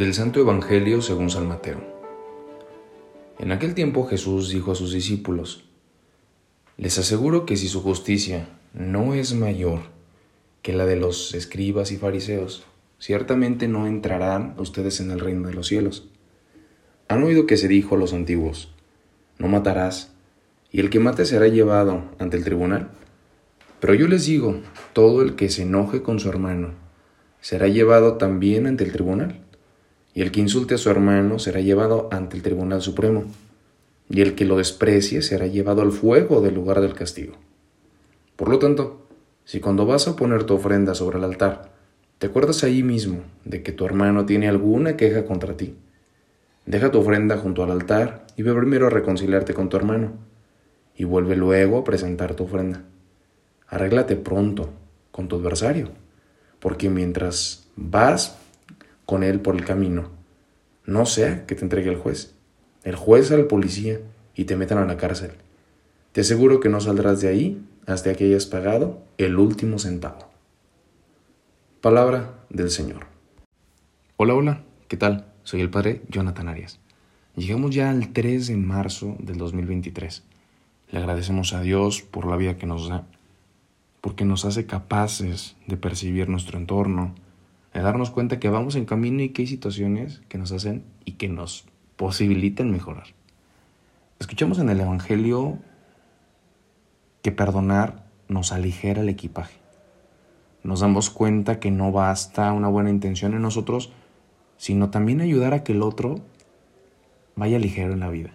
Del Santo Evangelio según San Mateo. En aquel tiempo Jesús dijo a sus discípulos, Les aseguro que si su justicia no es mayor que la de los escribas y fariseos, ciertamente no entrarán ustedes en el reino de los cielos. Han oído que se dijo a los antiguos, no matarás, y el que mate será llevado ante el tribunal. Pero yo les digo, todo el que se enoje con su hermano será llevado también ante el tribunal y el que insulte a su hermano será llevado ante el Tribunal Supremo, y el que lo desprecie será llevado al fuego del lugar del castigo. Por lo tanto, si cuando vas a poner tu ofrenda sobre el altar, te acuerdas ahí mismo de que tu hermano tiene alguna queja contra ti, deja tu ofrenda junto al altar y ve primero a reconciliarte con tu hermano, y vuelve luego a presentar tu ofrenda. Arréglate pronto con tu adversario, porque mientras vas con él por el camino. No sea que te entregue el juez, el juez al policía y te metan a la cárcel. Te aseguro que no saldrás de ahí hasta que hayas pagado el último centavo. Palabra del Señor. Hola, hola, ¿qué tal? Soy el padre Jonathan Arias. Llegamos ya al 3 de marzo del 2023. Le agradecemos a Dios por la vida que nos da, porque nos hace capaces de percibir nuestro entorno, de darnos cuenta que vamos en camino y que hay situaciones que nos hacen y que nos posibilitan mejorar. Escuchamos en el Evangelio que perdonar nos aligera el equipaje. Nos damos cuenta que no basta una buena intención en nosotros, sino también ayudar a que el otro vaya ligero en la vida.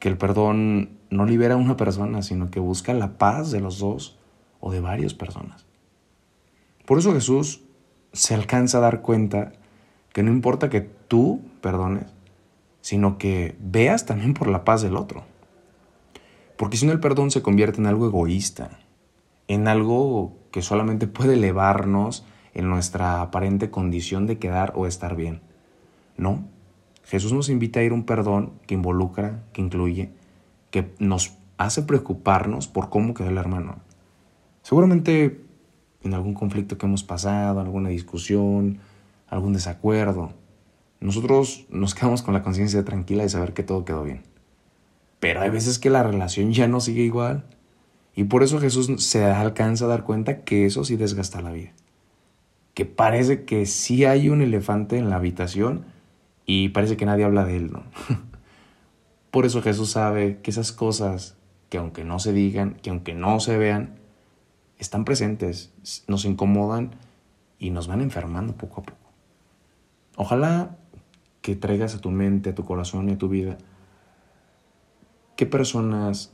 Que el perdón no libera a una persona, sino que busca la paz de los dos o de varias personas. Por eso Jesús se alcanza a dar cuenta que no importa que tú perdones, sino que veas también por la paz del otro. Porque si no el perdón se convierte en algo egoísta, en algo que solamente puede elevarnos en nuestra aparente condición de quedar o estar bien. No, Jesús nos invita a ir un perdón que involucra, que incluye, que nos hace preocuparnos por cómo quedó el hermano. Seguramente en algún conflicto que hemos pasado, alguna discusión, algún desacuerdo. Nosotros nos quedamos con la conciencia tranquila de saber que todo quedó bien. Pero hay veces que la relación ya no sigue igual. Y por eso Jesús se alcanza a dar cuenta que eso sí desgasta la vida. Que parece que sí hay un elefante en la habitación y parece que nadie habla de él, ¿no? por eso Jesús sabe que esas cosas que aunque no se digan, que aunque no se vean, están presentes, nos incomodan y nos van enfermando poco a poco. Ojalá que traigas a tu mente, a tu corazón y a tu vida qué personas,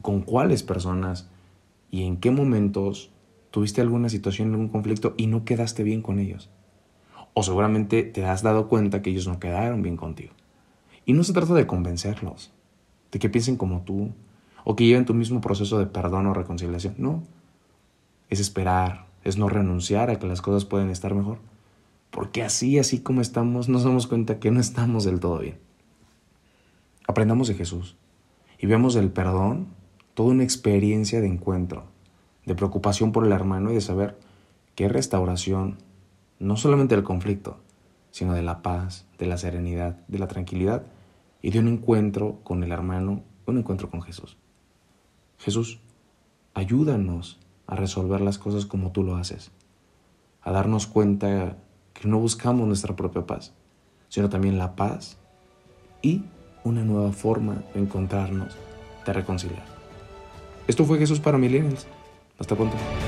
con cuáles personas y en qué momentos tuviste alguna situación, algún conflicto y no quedaste bien con ellos. O seguramente te has dado cuenta que ellos no quedaron bien contigo. Y no se trata de convencerlos, de que piensen como tú, o que lleven tu mismo proceso de perdón o reconciliación. No, es esperar, es no renunciar a que las cosas pueden estar mejor. Porque así, así como estamos, nos damos cuenta que no estamos del todo bien. Aprendamos de Jesús y veamos el perdón toda una experiencia de encuentro, de preocupación por el hermano y de saber que restauración, no solamente del conflicto, sino de la paz, de la serenidad, de la tranquilidad y de un encuentro con el hermano, un encuentro con Jesús. Jesús, ayúdanos a resolver las cosas como tú lo haces, a darnos cuenta que no buscamos nuestra propia paz, sino también la paz y una nueva forma de encontrarnos, de reconciliar. Esto fue Jesús para Millennials. Hasta pronto.